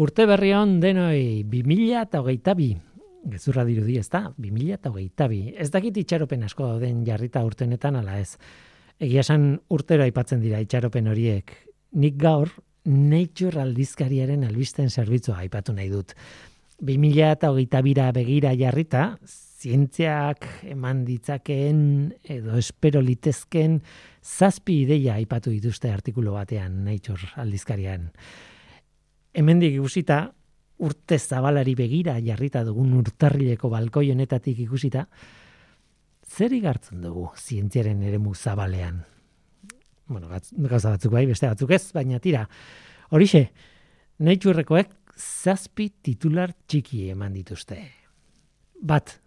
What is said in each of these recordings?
Urte berri hon denoi 2000 eta hogeita bi. Gezurra dirudi ez da, 2000 eta hogeita bi. Ez dakit itxaropen asko dauden jarrita urtenetan ala ez. Egia esan urtero aipatzen dira itxaropen horiek. Nik gaur, Nature aldizkariaren albisten zerbitzua aipatu nahi dut. 2000 eta hogeita bira begira jarrita, zientziak eman ditzakeen edo espero litezken zazpi ideia aipatu dituzte artikulu batean Nature aldizkarian hemendik ikusita urte zabalari begira jarrita dugun urtarrileko balkoi honetatik ikusita zer igartzen dugu zientziaren eremu zabalean? Bueno gauza batzuk bai beste batzuk ez baina tira. Horixe Naturekoek zazpi titular txiki eman dituzte. Bat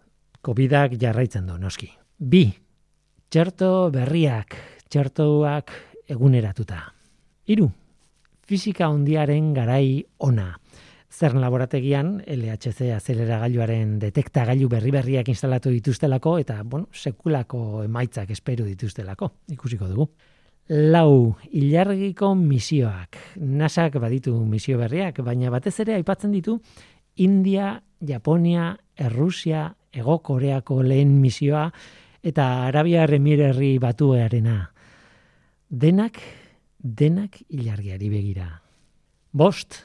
Covidak jarraitzen du noski. Bi txerto berriak txertoak eguneratuta. Hiru fisika hondiaren garai ona. Zern laborategian LHC azeleragailuaren detektagailu berri-berriak instalatu dituztelako eta bueno, sekulako emaitzak espero dituztelako, ikusiko dugu. Lau, ilargiko misioak. NASAk baditu misio berriak, baina batez ere aipatzen ditu India, Japonia, Errusia, Ego Koreako lehen misioa eta Arabia Remirerri batuearena. Denak denak ilargiari begira. Bost,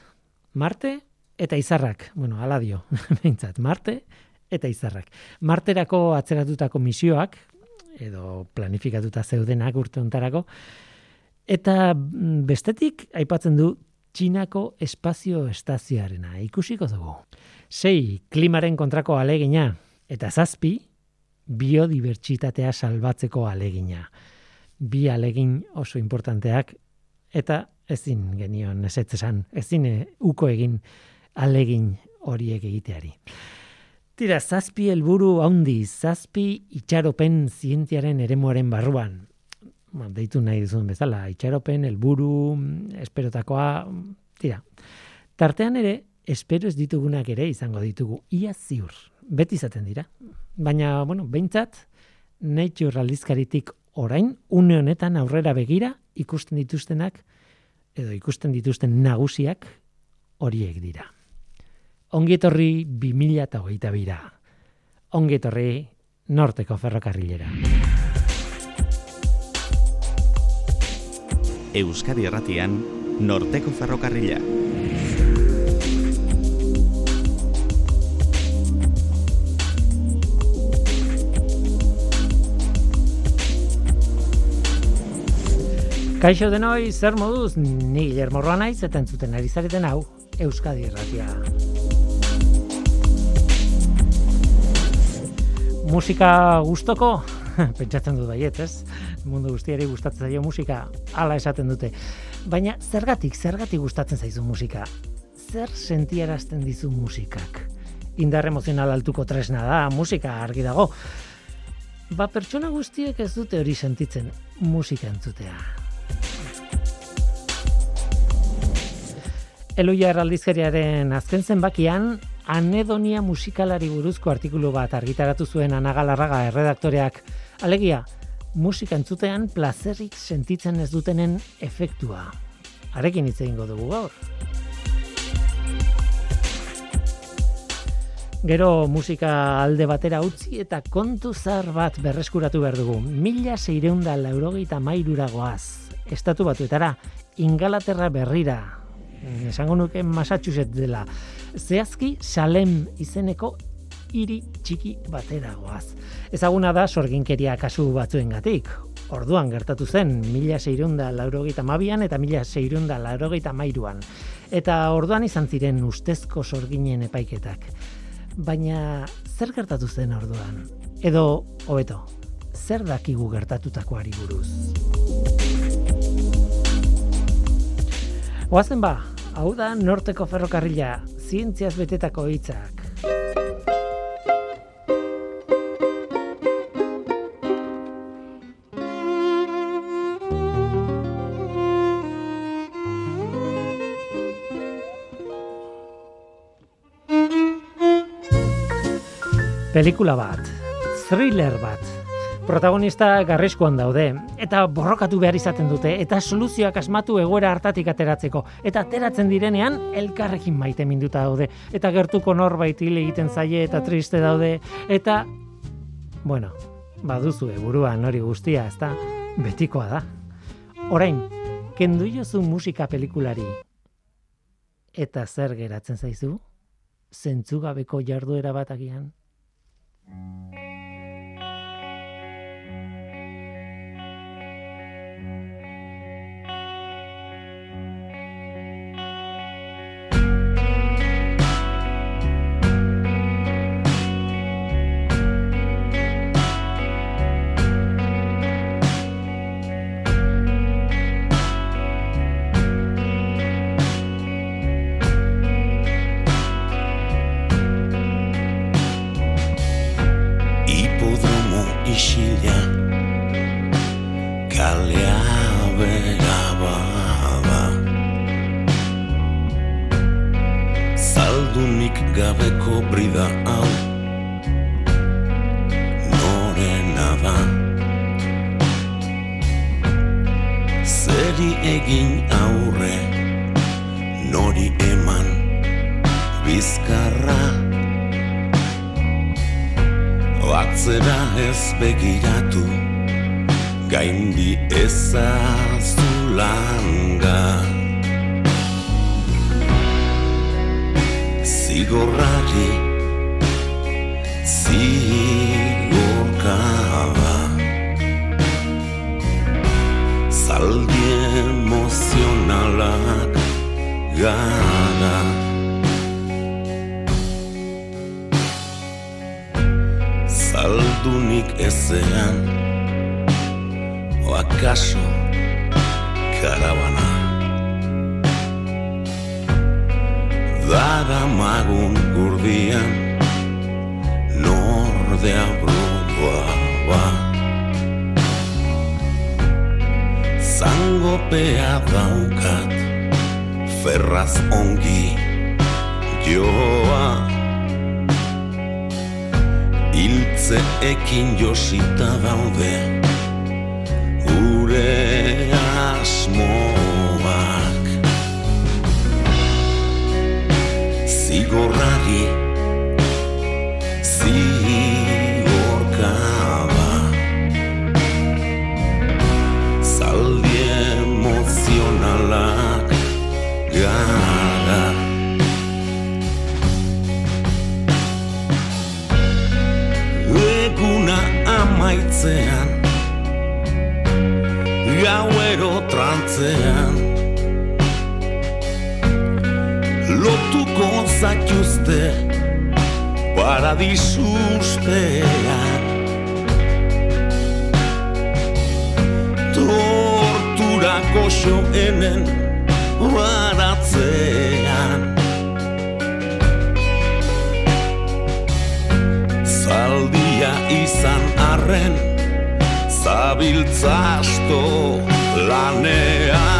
Marte eta Izarrak. Bueno, ala dio, behintzat, Marte eta Izarrak. Marterako atzeratutako misioak, edo planifikatuta zeudenak urte ontarako, eta mm, bestetik, aipatzen du, Txinako espazio estazioarena, ikusiko dugu. Sei, klimaren kontrako alegina, eta zazpi, biodibertsitatea salbatzeko alegina. Bi alegin oso importanteak eta ezin genion ezetz esan, ezin eh, uko egin alegin horiek egiteari. Tira, zazpi helburu handi, zazpi itxaropen zientziaren eremuaren barruan. Ba, deitu nahi duzun bezala, itxaropen, helburu, esperotakoa, tira. Tartean ere, espero ez ditugunak ere izango ditugu, ia ziur, beti izaten dira. Baina, bueno, behintzat, nature aldizkaritik orain, une honetan aurrera begira, ikusten dituztenak edo ikusten dituzten nagusiak horiek dira. Ongietorri 2008 bira. Ongietorri norteko ferrokarrilera. Euskadi erratian norteko ferrokarrila. Kaixo denoi, zer moduz, ni Guillermo Roa naiz, eta entzuten ari zareten hau, Euskadi Erratia. Musika gustoko, pentsatzen dut baiet, ez? Mundu guztiari gustatzen zaio musika, hala esaten dute. Baina zergatik, zergatik gustatzen zaizu musika? Zer sentiarazten dizu musikak? Indar emozional altuko tresna da, musika argi dago. Ba, pertsona guztiek ez dute hori sentitzen musika entzutea. Eloia erraldizkeriaren azken zenbakian, anedonia musikalari buruzko artikulu bat argitaratu zuen anagalarraga erredaktoreak. Alegia, musika entzutean plazerik sentitzen ez dutenen efektua. Arekin hitz egingo dugu gaur. Gero musika alde batera utzi eta kontu zar bat berreskuratu behar dugu. Mila seireunda laurogeita mairura goaz. Estatu batuetara, ingalaterra berrira, esango nuke Massachusetts dela. Zehazki Salem izeneko hiri txiki batera goaz. Ezaguna da sorginkeria kasu batzuengatik. Orduan gertatu zen, mila seirunda laurogeita mabian eta mila seirunda laurogeita mairuan. Eta orduan izan ziren ustezko sorginen epaiketak. Baina zer gertatu zen orduan? Edo, hobeto, zer dakigu gertatutakoari buruz? Oazen ba, hau da norteko ferrokarrila, zientziaz betetako hitzak. Pelikula bat, thriller bat, protagonista garriskuan daude, eta borrokatu behar izaten dute, eta soluzioak asmatu egoera hartatik ateratzeko, eta ateratzen direnean elkarrekin maite minduta daude, eta gertuko norbait hil egiten zaie eta triste daude, eta, bueno, baduzu buruan hori guztia, ezta betikoa da. Orain, kendu jozu musika pelikulari, eta zer geratzen zaizu? Zentzugabeko jarduera bat agian? zaldunik ezean O kaso karabana? Dara magun gurdian Nordea brugua ba? Zango pea daukat Ferraz ongi joa. hitzeekin josita daude. Gure asmoak zigorrari zigorrari amaitzean Gauero trantzean Lotuko zaituzte Paradisustean Tortura koso hemen Baratzean Ia izan arren Zabiltza asto lanean.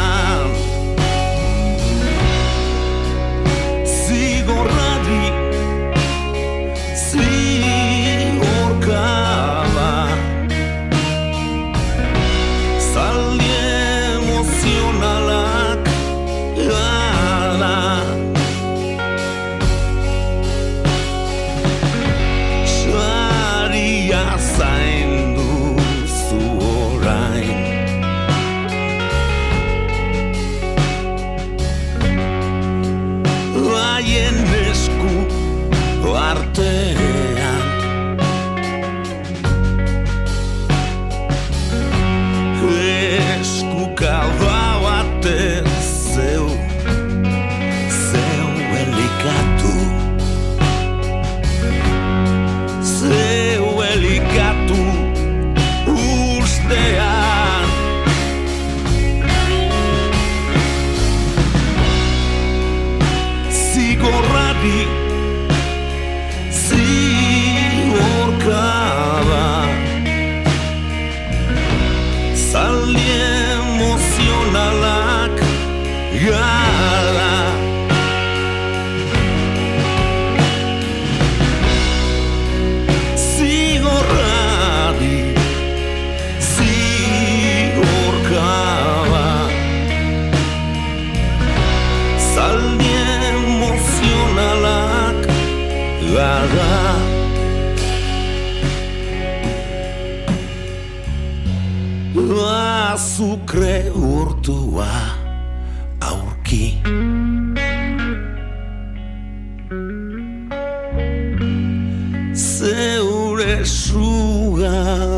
Zeure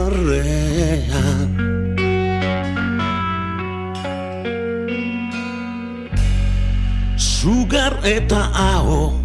sugarrean Sugar eta Aho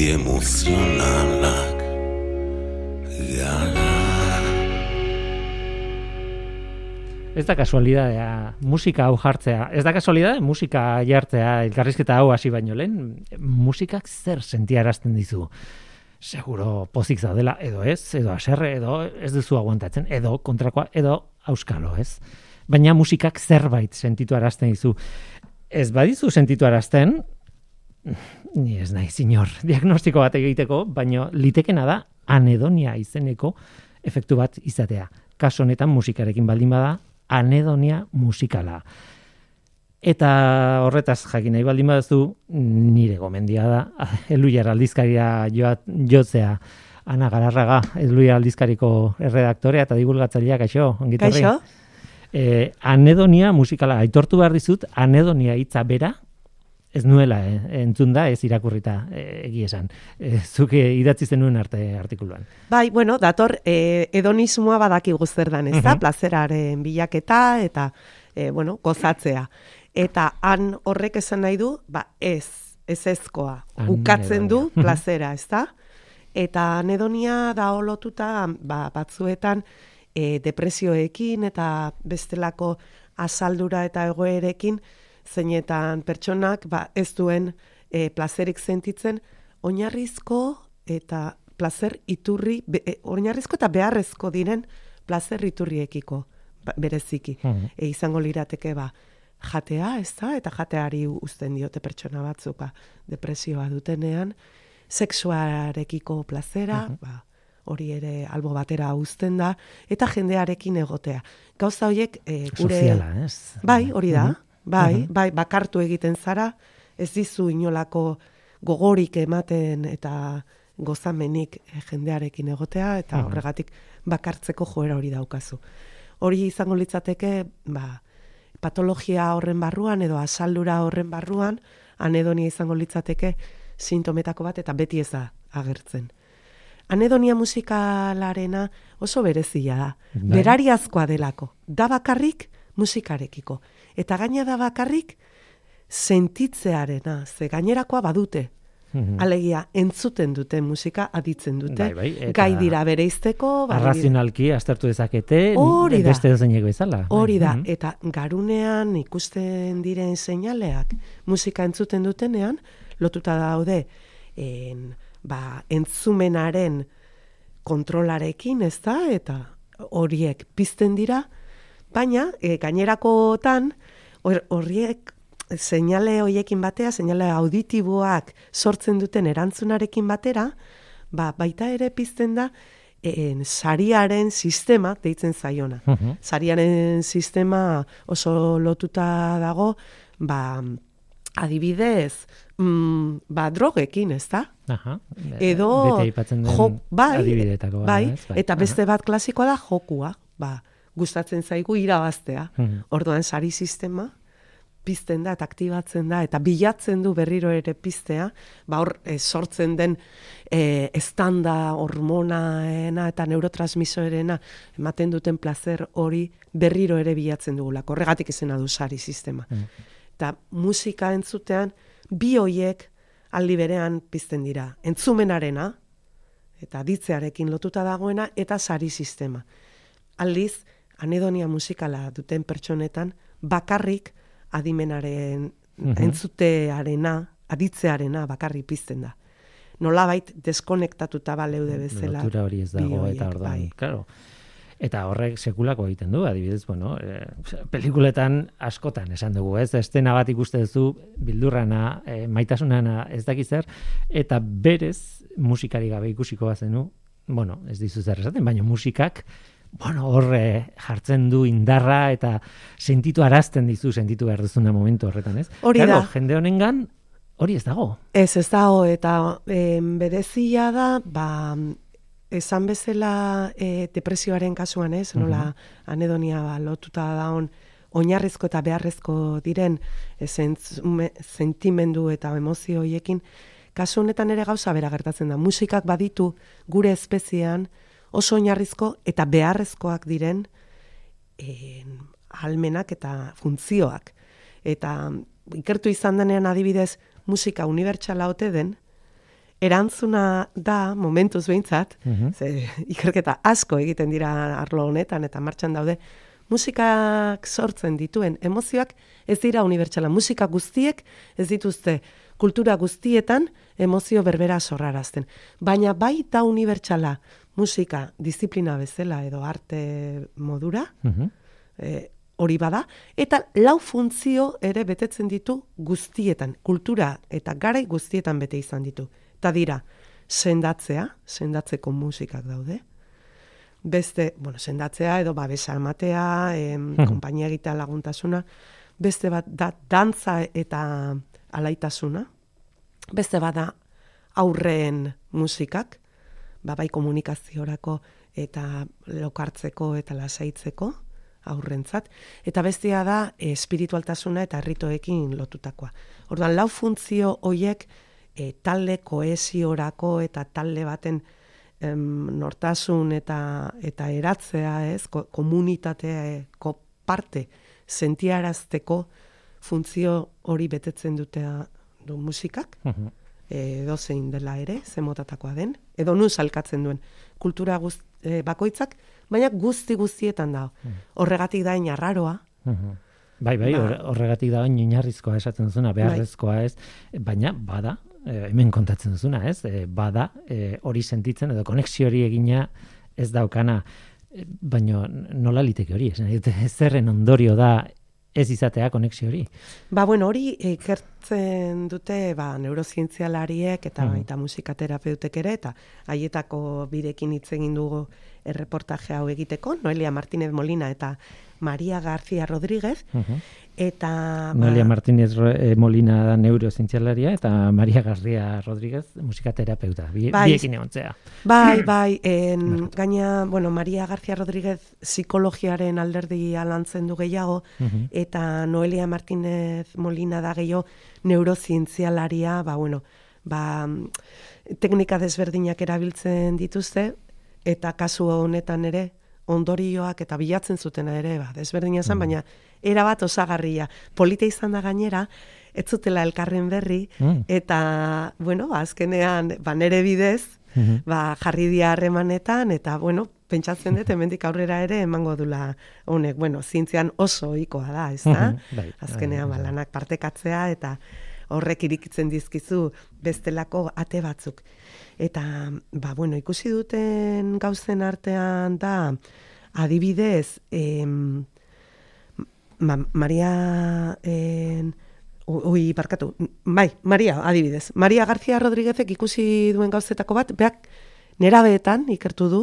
Zaldi emozionalak gara Ez da kasualidadea musika hau jartzea. Ez da kasualidadea musika jartzea elkarrizketa hau hasi baino lehen. Musikak zer sentiarazten dizu. Seguro pozik zaudela, edo ez, edo aserre, edo ez duzu aguantatzen, edo kontrakoa, edo auskalo, ez? Baina musikak zerbait sentitu arazten dizu. Ez badizu sentitu arazten, ni ez nahi, sinor, diagnostiko bat egiteko, baino litekena da anedonia izeneko efektu bat izatea. Kaso honetan musikarekin baldin bada, anedonia musikala. Eta horretaz jakin nahi baldin baduzu, nire gomendia da, Eluiar aldizkaria joat, jotzea, Ana Gararraga, Eluiar aldizkariko erredaktorea eta divulgatzaileak, kaixo, ongitorri. Kaixo? Eh, anedonia musikala, aitortu behar dizut, anedonia hitza bera, ez nuela eh, entzun da, ez irakurrita eh, egi esan. Eh, zuk eh, idatzi zenuen arte artikuluan. Bai, bueno, dator, eh, edonismoa badaki zer dan, ez da? Plazeraren bilaketa eta, eh, bueno, gozatzea. Eta han horrek esan nahi du, ba, ez, ez ezkoa. Ukatzen du plazera, ez da? Eta anedonia da olotuta, ba, batzuetan, e, depresioekin eta bestelako asaldura eta egoerekin, zeinetan pertsonak ba, ez duen e, plazerik sentitzen, oinarrizko eta plazer iturri, be, e, oinarrizko eta beharrezko diren plazer iturriekiko ba, bereziki. Mhm. E, izango lirateke ba, jatea, ez da, eta jateari uzten diote pertsona batzuk, ba, depresioa dutenean, sexuarekiko plazera, ba, hori ere albo batera uzten da, eta jendearekin egotea. Gauza horiek e, gure... Soziala, ez? Bai, hori da. Mhm. Bai, Mhm. bai, bakartu egiten zara, ez dizu inolako gogorik ematen eta gozamenik eh, jendearekin egotea eta Mhm. horregatik bakartzeko joera hori daukazu. Hori izango litzateke, ba, patologia horren barruan edo asaldura horren barruan anedonia izango litzateke sintometako bat eta beti ez da agertzen. Anedonia musikalarena oso berezia da. Bai. Berariazkoa delako. Da bakarrik musikarekiko. Eta gaina da bakarrik sentitzearena, ze gainerakoa badute. Mhm. Alegia, entzuten dute musika, aditzen dute. Bai, bai, eta- Gai dira bereizteko. bai Arrazionalki aztertu dezakete, Hori da. beste dozeinek bezala. Hori da, Mhm. eta garunean ikusten diren seinaleak musika entzuten dutenean, lotuta daude en, ba, entzumenaren kontrolarekin, ez da, eta horiek pizten dira, baina e, gainerakotan hor- horiek seinale hoiekin batea, seinale auditiboak sortzen duten erantzunarekin batera, ba, baita ere pizten da en, sariaren sistema deitzen zaiona. Mhm. Sariaren sistema oso lotuta dago, ba, adibidez, mm, ba, drogekin, ez da? Aha. Edo, den jo- bai, adibidetako bai, ez? eta beste bat klasikoa da jokua, ba, gustatzen zaigu irabaztea. Mhm. Orduan sari sistema pizten da eta aktibatzen da eta bilatzen du berriro ere piztea, ba hor eh, sortzen den eh, estanda hormonaena eta neurotransmisorena ematen duten placer hori berriro ere bilatzen dugulako. Horregatik izena du sari sistema. Eta musika entzutean bi hoiek aldi berean pizten dira. Entzumenarena eta ditzearekin lotuta dagoena eta sari sistema. Aldiz, anedonia musikala duten pertsonetan bakarrik adimenaren entzutearena, aditzearena bakarrik pizten da. Nolabait deskonektatuta baleude bezala. Lotura hori ez dago eta orduan, bai. claro. Eta horrek sekulako egiten du, adibidez, bueno, e, pelikuletan askotan esan dugu, ez? Estena bat ikuste duzu bildurrana, e, maitasunana, ez dakiz zer, eta berez musikari gabe ikusiko bazenu, bueno, ez dizu zer esaten, baina musikak bueno, horre jartzen du indarra eta sentitu arazten dizu, sentitu behar duzuna momentu horretan, ez? Hori Claro, da. jende honengan hori ez dago. Ez, ez dago, eta em, berezia da, ba, esan bezala e, depresioaren kasuan, ez, nola anedonia ba, lotuta daun oinarrizko eta beharrezko diren e, zentzume- sentimendu eta emozio hoiekin, kasu honetan ere gauza bera gertatzen da. Musikak baditu gure espeziean oso oinarrizko eta beharrezkoak diren en, almenak eta funtzioak. Eta ikertu izan denean adibidez musika unibertsala ote den, erantzuna da, momentuz behintzat, Mhm. ze, ikerketa asko egiten dira arlo honetan eta martxan daude, musikak sortzen dituen emozioak ez dira unibertsala. Musika guztiek ez dituzte kultura guztietan emozio berbera sorrarazten. Baina bai da unibertsala musika disiplina bezala edo arte modura, Mhm. e, hori bada, eta lau funtzio ere betetzen ditu guztietan, kultura eta garai guztietan bete izan ditu. Eta dira, sendatzea, sendatzeko musikak daude, beste, bueno, sendatzea edo babesa ematea, em, konpainia egitea laguntasuna, beste bat da dantza eta alaitasuna, beste bada aurreen musikak, ba, bai komunikaziorako eta lokartzeko eta lasaitzeko aurrentzat, eta bestea da e, espiritualtasuna eta ritoekin lotutakoa. Orduan, lau funtzio hoiek e, talde koesiorako eta talde baten em, nortasun eta eta eratzea, ez, ko, komunitateako parte sentiarazteko funtzio hori betetzen dutea du musikak, Mhm. Edo zein dela ere, ze motatakoa den, edo nun salkatzen duen kultura guzt, e, bakoitzak, baina guzti guztietan da. Horregatik da inarraroa, Mhm. Bai, bai, Ba- hor- horregatik da oinarrizkoa esaten duzuna, beharrezkoa ez, baina bada, eh, hemen kontatzen duzuna, ez? Eh, bada eh, hori sentitzen edo konexio hori egina ez daukana, baina nola liteke hori, esan zerren ondorio da ez izatea konexio hori. Ba, bueno, hori ikertzen dute ba, neurozientzialariek eta Mhm. baita musikaterapeutek ere, eta haietako birekin hitz egin dugu erreportaje hau egiteko, Noelia Martínez Molina eta Maria García Rodríguez, eta... ba, Noelia Martínez eh, Molina da neurozientzialaria eta Maria Garria Rodríguez musikaterapeuta. Bi, Bai. Biekin egontzea. Bai, bai, en, gaina, bueno, Maria García Rodríguez psikologiaren alderdi lantzen du gehiago, Mhm. eta Noelia Martínez Molina da gehiago neurozientzialaria, ba, bueno, ba, teknika desberdinak erabiltzen dituzte, eta kasu honetan ere, ondorioak eta bilatzen zutena ere, ba, desberdina zen, baina erabat osagarria. Polita izan da gainera, ez zutela elkarren berri, Mm. eta, bueno, azkenean, ba, nere bidez, Mhm. ba, jarri dia harremanetan, eta, bueno, pentsatzen dut, hemendik aurrera ere emango dula honek, bueno, zientzian oso ohikoa da, ez da? Mhm, bai, Azkenean, ba, bai. lanak partekatzea, eta horrek irikitzen dizkizu bestelako ate batzuk. Eta, ba, bueno, ikusi duten gauzen artean da, adibidez, em, ma, Maria... En, Ui, barkatu. Bai, Maria, adibidez. Maria García Rodríguezek ikusi duen gauzetako bat, beak nerabeetan ikertu du,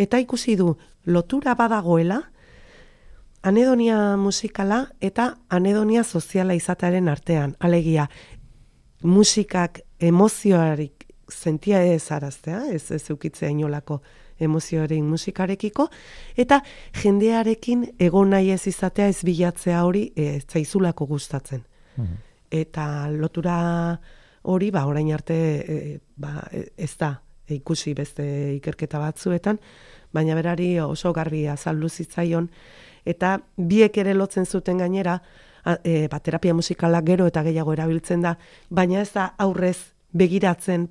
eta ikusi du lotura badagoela anedonia musikala eta anedonia soziala izatearen artean. Alegia, musikak emozioarik sentia ez araztea, ez ez eukitzea inolako emozioaren musikarekiko, eta jendearekin egon nahi ez izatea ez bilatzea hori ez zaizulako gustatzen. Mhm. Eta lotura hori, ba, orain arte, e, ba, e, ez da, ikusi beste ikerketa batzuetan, baina berari oso garbi azaldu zitzaion, eta biek ere lotzen zuten gainera, a- e, ba, terapia musikala gero eta gehiago erabiltzen da, baina ez da aurrez begiratzen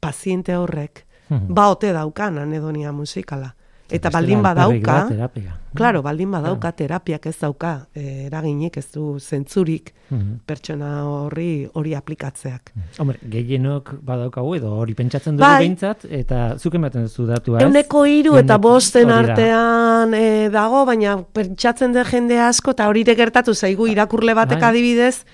paziente horrek, Mhm. ba ote daukan anedonia musikala. Eta baldin badauka, da terapia. Claro, baldin badauka terapiak ez dauka, eh, eraginik ez du zentzurik Mhm. pertsona horri hori aplikatzeak. Hombre, gehienok badaukagu edo hori pentsatzen dugu Bai. behintzat, eta zuk ematen duzu datua, ez? Euneko hiru eta bosten artean eh, dago, baina pentsatzen den jende asko, eta hori gertatu zaigu irakurle batek Bai. adibidez,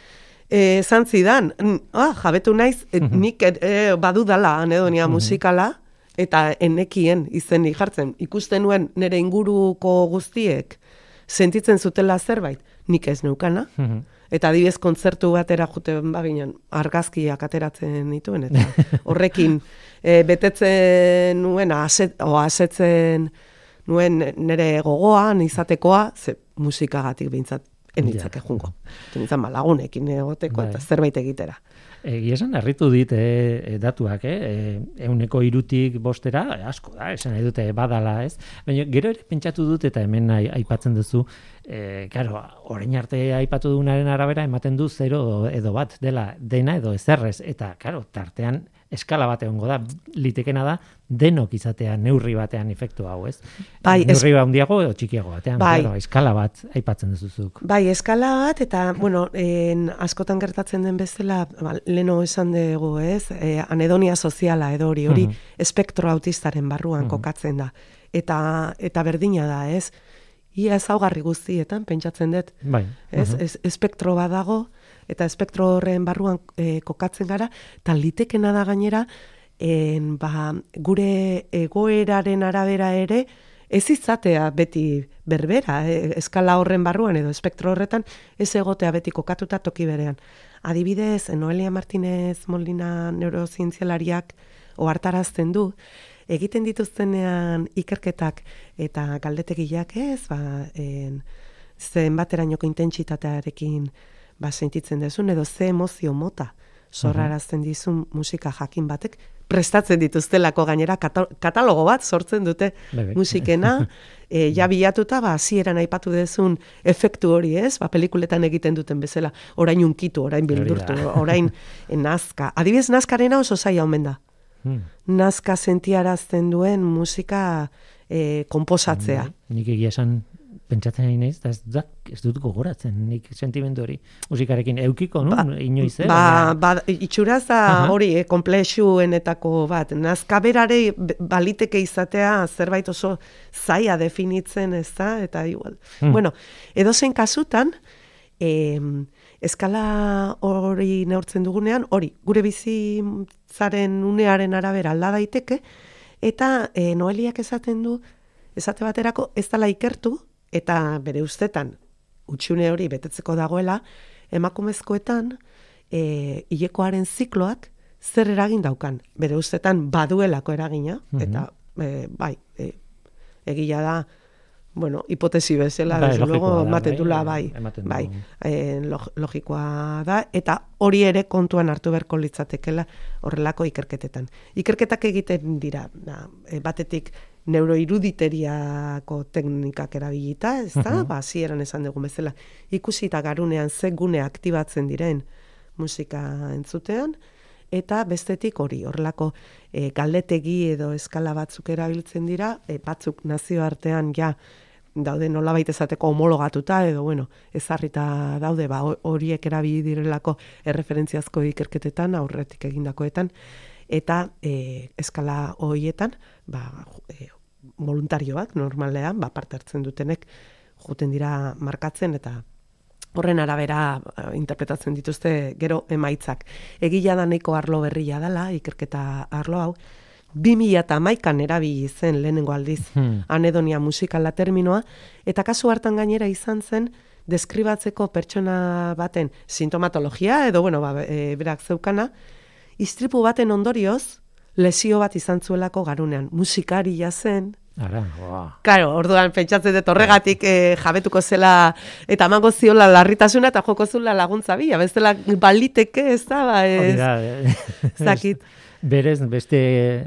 eh, esan zidan, "Mm, ah, jabetu naiz, eh, nik eh, badudala anedonia musikala, eta enekien izenik jartzen. Ikusten nuen nire inguruko guztiek sentitzen zutela zerbait, nik ez neukana. Mhm. Eta adibidez kontzertu batera juten baginen argazkiak ateratzen dituen eta horrekin e, betetzen nuen aset, o asetzen nuen nire gogoan izatekoa, ze musikagatik behintzat enitzake Ja. jungo. Enitzan malagunekin egoteko Bai. eta zerbait egitera. Egia esan, harritu dit eh, datuak, eh, euneko irutik bostera, eh, asko da, esan nahi dute badala, ez? Baina gero ere pentsatu dut eta hemen ai- aipatzen duzu, eh, karo, orain arte aipatu dugunaren arabera ematen du zero edo bat dela dena edo ezerrez, eta karo, tartean eskala bat egongo da, litekena da, denok izatea neurri batean efektu hau, ez? Bai, es- neurri handiago edo txikiago batean, Bai. claro, eskala bat aipatzen duzuzuk. Bai, eskala bat, eta, bueno, en, askotan gertatzen den bezala, ba, leno esan dugu, ez, e, anedonia soziala edo hori, hori Mhm. espektro autistaren barruan Mhm. kokatzen da. Eta, eta berdina da, ez, ia ezaugarri guztietan, pentsatzen dut, Bai. ez, mhm. ez, espektro badago, eta espektro horren barruan e, kokatzen gara, eta litekena da gainera, en, ba, gure egoeraren arabera ere, ez izatea beti berbera, e, eskala horren barruan edo espektro horretan, ez egotea beti kokatuta toki berean. Adibidez, Noelia Martinez Molina neurozientzialariak ohartarazten du, egiten dituztenean ikerketak eta galdetegiak ez, ba, en, zenbaterainoko intentsitatearekin ba, sentitzen dezun, edo ze emozio mota sorrarazten dizun musika jakin batek, prestatzen dituztelako gainera kata- katalogo bat sortzen dute Bai, bai. musikena, e, ja bilatuta, ba, hasieran aipatu dezun efektu hori ez, ba, pelikuletan egiten duten bezala, orain unkitu, orain bildurtu, orain eh, nazka. Adibidez, nazkarena oso zaila omen da. Hmm. Nazka sentiarazten duen musika e, komposatzea. Nik egia esan pentsatzen nahi naiz, ez, da, ez dut gogoratzen nik sentimendu hori musikarekin eukiko, no? inoiz, eh? Ba, ba, itxuraz da hori, eh, komplexuenetako bat. Nazka berare b- baliteke izatea zerbait oso zaila definitzen, ez da? Eta igual. Hmm. Bueno, edozein kasutan, em, eskala hori neurtzen dugunean, hori, gure bizitzaren unearen arabera alda daiteke, eta e, Noeliak esaten du, esate baterako ez dala ikertu, eta bere ustetan, utxune hori betetzeko dagoela, emakumezkoetan, e, hilekoaren zikloak zer eragin daukan. Bere ustetan baduelako eragina, Mhm. eta e, bai, e, egia da, bueno, hipotesi bezala, Bai, luego, ematen bai, dula, bai, bai, eh, log- logikoa da, eta hori ere kontuan hartu beharko litzatekela horrelako ikerketetan. Ikerketak egiten dira, da, eh, batetik neuroiruditeriako teknikak erabilita, ez da, Mhm. ba, hasieran esan dugu bezala, ikusita garunean ze gune aktibatzen diren musika entzutean, eta bestetik hori, horrelako e, galdetegi edo eskala batzuk erabiltzen dira, e, batzuk nazioartean ja daude nolabait esateko homologatuta edo bueno, ezarrita daude ba ho- horiek erabili direlako erreferentziazko ikerketetan aurretik egindakoetan eta e, eskala horietan ba e, voluntarioak normalean ba parte hartzen dutenek joten dira markatzen eta horren arabera eh, interpretatzen dituzte gero emaitzak. Egia da nahiko arlo berria dela, ikerketa arlo hau, 2000 eta maikan erabili zen lehenengo aldiz Hmm. anedonia musikala terminoa, eta kasu hartan gainera izan zen, deskribatzeko pertsona baten sintomatologia, edo, bueno, ba, e, berak zeukana, istripu baten ondorioz, lesio bat izan zuelako garunean. Musikaria zen, Ara, wow. Claro, orduan pentsatzen dut horregatik eh, jabetuko zela eta emango ziola larritasuna eta joko zula laguntza bila, bestela baliteke ez da, ba, ez, da, eh, ez dakit. Berez, beste,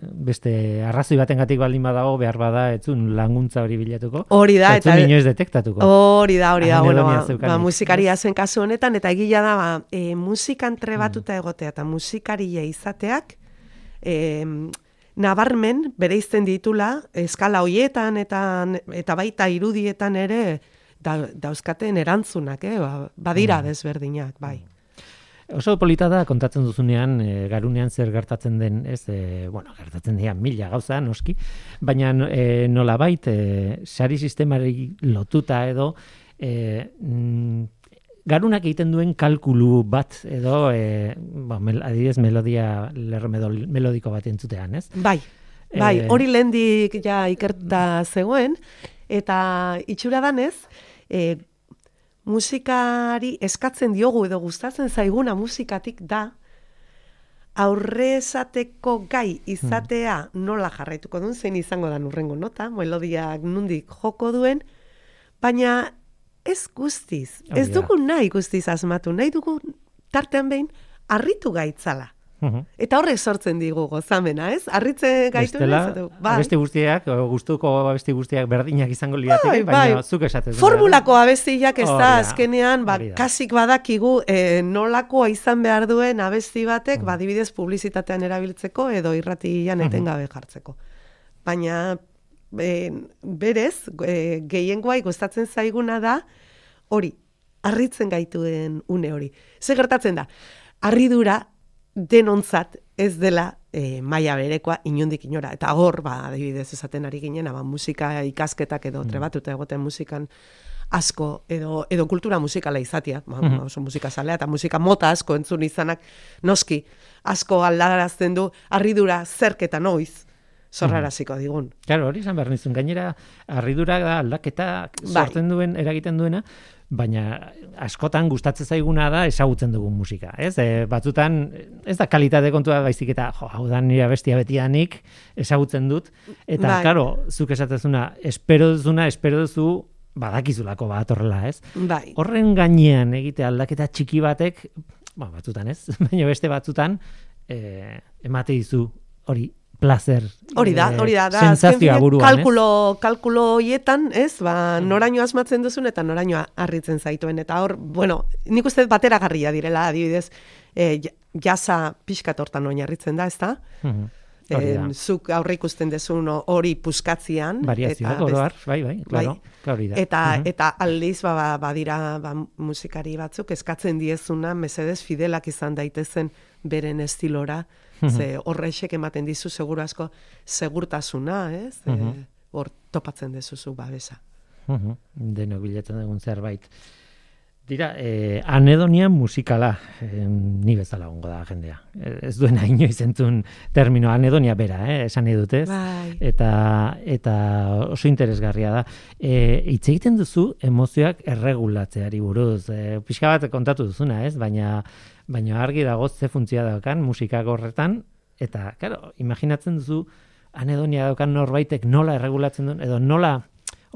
beste arrazoi batengatik baldin badago, behar bada, etzun laguntza hori bilatuko. Hori da, etzun eta inoiz detektatuko. hori da, hori da, bueno, ba, ba, musikaria zen kasu honetan, eta egila da, ba, e, musikan trebatuta egotea eta musikaria izateak, e, nabarmen bereizten ditula eskala hoietan eta, eta baita irudietan ere da, dauzkaten erantzunak, eh? ba, badira desberdinak, bai. Oso polita da kontatzen duzunean e, garunean zer gertatzen den, ez, e, bueno, gertatzen dira mila gauza noski, baina e, nolabait e, sari sistemari lotuta edo e, mm, garunak egiten duen kalkulu bat edo e, ba, mel, adibidez melodia lerro medol- melodiko bat entzutean, ez? Bai, bai, Eh, hori lehendik ja ikerta zegoen, eta itxura danez, e, musikari eskatzen diogu edo gustatzen zaiguna musikatik da, aurre esateko gai izatea nola jarraituko duen, zein izango da urrengo nota, melodiak nundik joko duen, baina ez guztiz, Hori ez da. dugu nahi guztiz asmatu, nahi dugu tartean behin harritu gaitzala. Mhm. Eta horrek sortzen digu gozamena, ez? Arritzen gaitu Bestela, bai. abesti guztiak, gustuko abesti guztiak berdinak izango lirateke, Bai, baina bai. zuk esatez. Formulako abestiak ez Hori da, da, azkenean, ba, kasik badakigu e, nolakoa izan behar duen abesti batek, Mm. ba, adibidez publizitatean erabiltzeko edo irratian Mhm. etengabe jartzeko. Baina, e, berez, e, gehiengoai gustatzen zaiguna da, hori, harritzen gaituen une hori. Ze gertatzen da, harridura denontzat ez dela e, maila berekoa inundik inora. Eta hor, ba, adibidez esaten ari ginen, ba, musika ikasketak edo trebatuta egoten musikan asko edo, edo kultura musikala izatia, ba, Mhm. oso musika zalea eta musika mota asko entzun izanak noski asko aldarazten du harridura zerketa noiz zorraraziko digun. Claro, hori izan behar nizun. Gainera, harridura da aldaketa Bai. sortzen duen, eragiten duena, baina askotan gustatzen zaiguna da ezagutzen dugun musika, ez? E, batzutan ez da kalitate kontua baizik eta jo, hau da nire bestia betianik ezagutzen dut eta Bai. claro, zuk esatezuna, espero duzuna, espero duzu badakizulako bat horrela, ez? Bai. Horren gainean egite aldaketa txiki batek, ba, batzutan ez, baina beste batzutan e, emate dizu hori placer. Hori da, eh, hori da, da finean buruan, kalkulo, kalkulo hoietan, ez, ba, noraino asmatzen duzun eta noraino harritzen zaituen. Eta hor, bueno, nik uste bateragarria direla, adibidez, e, jasa pixkat hortan oinarritzen da, ez da? ez? Mhm. Da. Em, zuk aurre ikusten dezun hori puskatzian. Variazioak, eta oro best- har, bai, bai, hori da. Eta, Mhm. eta aldiz, ba, ba, badira ba, musikari batzuk eskatzen diezuna, mesedez fidelak izan daitezen beren estilora. Ze horrexek ematen dizu seguru asko segurtasuna, ez? E, hor topatzen dezuzu babesa. Denok bilatzen dugun zerbait. Dira, eh, anedonia musikala, eh, ni bezala gongo da jendea. Ez duena inoiz entzun termino anedonia bera, eh, esan nahi dut, ez? Bai. Eta, eta oso interesgarria da. E, hitz egiten duzu emozioak erregulatzeari buruz. E, pixka bat kontatu duzuna, ez? Baina, baina argi dago ze funtzioa daukan musikak horretan, eta, claro, imaginatzen duzu anedonia daukan norbaitek nola erregulatzen duen, edo nola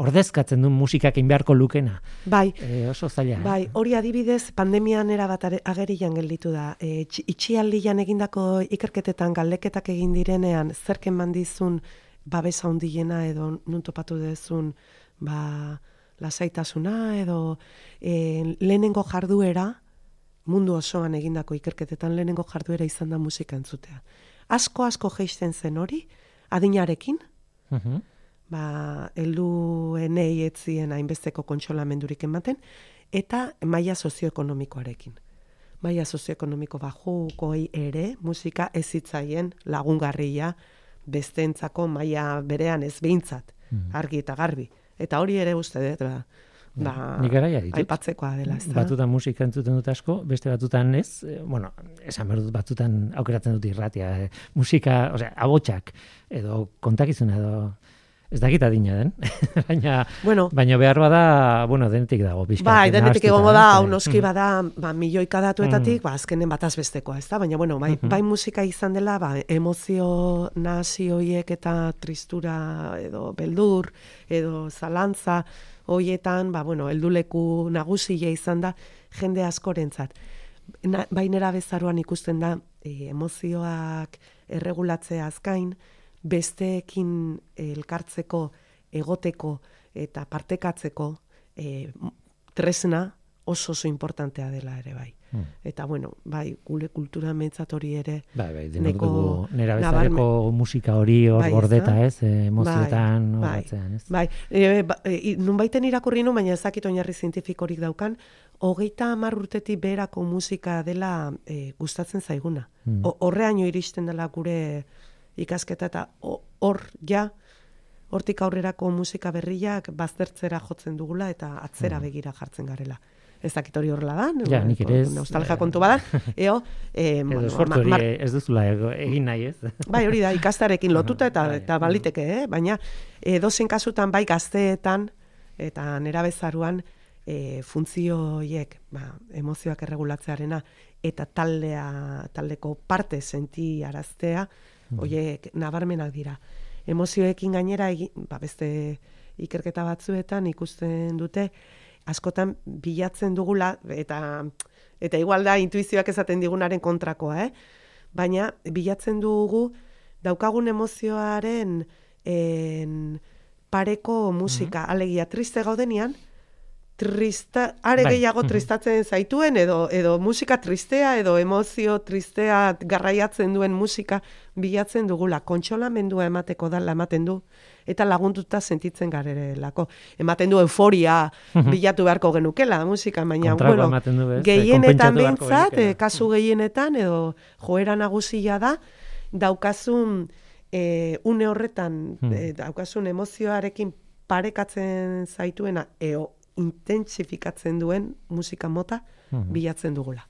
ordezkatzen duen musikak egin beharko lukena. Bai, E, oso zaila, eh? Bai, hori adibidez pandemian erabat are- agerian gelditu da. E, txi- itxialdian egindako ikerketetan galdeketak egin direnean zerken mandizun babesa handiena edo nun topatu dezun ba, lasaitasuna edo e, lehenengo jarduera mundu osoan egindako ikerketetan lehenengo jarduera izan da musika entzutea. Asko asko geisten zen hori adinarekin, Mhm. ba, helduenei etzien hainbesteko kontsolamendurik ematen, eta maila sozioekonomikoarekin. Maila sozioekonomiko bajukoi ere, musika ez zitzaien lagungarria besteentzako maila berean ez behintzat, argi eta garbi. Eta hori ere uste dut, ba, ba, Nik garaia ditut. aipatzekoa dela, ez da? Batutan musika entzuten dut asko, beste batutan ez, eh, bueno, esan behar dut batutan aukeratzen dut irratia, eh, musika, osea, abotsak, edo kontakizuna, edo, ez dakit adina den, baina, Bueno, baina behar bada, bueno, denetik dago, pixka. Bai, denetik egongo da, eh, hau noski mm. bada, ba, milioika datuetatik, ba, azkenen bataz bestekoa, ez da? Baina, bueno, bai, Mhm. bai musika izan dela, ba, emozio hoiek eta tristura edo beldur, edo zalantza hoietan, ba, bueno, helduleku nagusia izan da, jende askorentzat. Na, bainera bezaruan ikusten da, e, emozioak erregulatzeaz gain, besteekin elkartzeko, egoteko eta partekatzeko e, tresna oso oso importantea dela ere bai. Hmm. Eta bueno, bai, gure kultura mentzat hori ere Bai, bai, Neko nera bezaleko musika hori hor Bai, gordeta, ez, eh, emozioetan Bai, bai, ez? Bai, e, ba, e, nunbaiten irakurri nu, baina ezakit oinarri zientifikorik daukan, hogeita hamar urtetik beherako musika dela e, gustatzen zaiguna. Mm. O- Horreaino iristen dela gure ikasketa eta ho- hor ja, hortik aurrerako musika berriak baztertzera jotzen dugula eta atzera begira jartzen garela. Ez dakit hori horrela da, Mm. Ja, nik ere ez. nostalgia kontu badan, eo, e, Edo bueno, hori mar- ez duzula egin nahi, ez? Bai, hori da, ikastarekin lotuta eta, Bai. eta baliteke, eh? baina edozein kasutan bai gazteetan eta nerabezaruan e, funtzio horiek, ba, emozioak erregulatzearena eta taldea, taldeko parte senti araztea, horiek nabarmenak dira. Emozioekin gainera, egin, ba, beste ikerketa batzuetan ikusten dute, askotan bilatzen dugula, eta eta igual da intuizioak esaten digunaren kontrakoa, eh? baina bilatzen dugu daukagun emozioaren en, pareko musika, alegia triste gaudenean, trista, are Bai, gehiago tristatzen zaituen, edo, edo musika tristea, edo emozio tristea garraiatzen duen musika bilatzen dugula. Kontsolamendua emateko dala ematen du, eta laguntuta sentitzen garelako. Ematen du euforia bilatu beharko genukela musika, baina, bueno, du, gehienetan behintzat, eh, kasu gehienetan, edo joera nagusia da, daukazun e, une horretan, Hmm. e, daukazun emozioarekin parekatzen zaituena, eo intentsifikatzen duen musika mota Mhm. bilatzen dugula.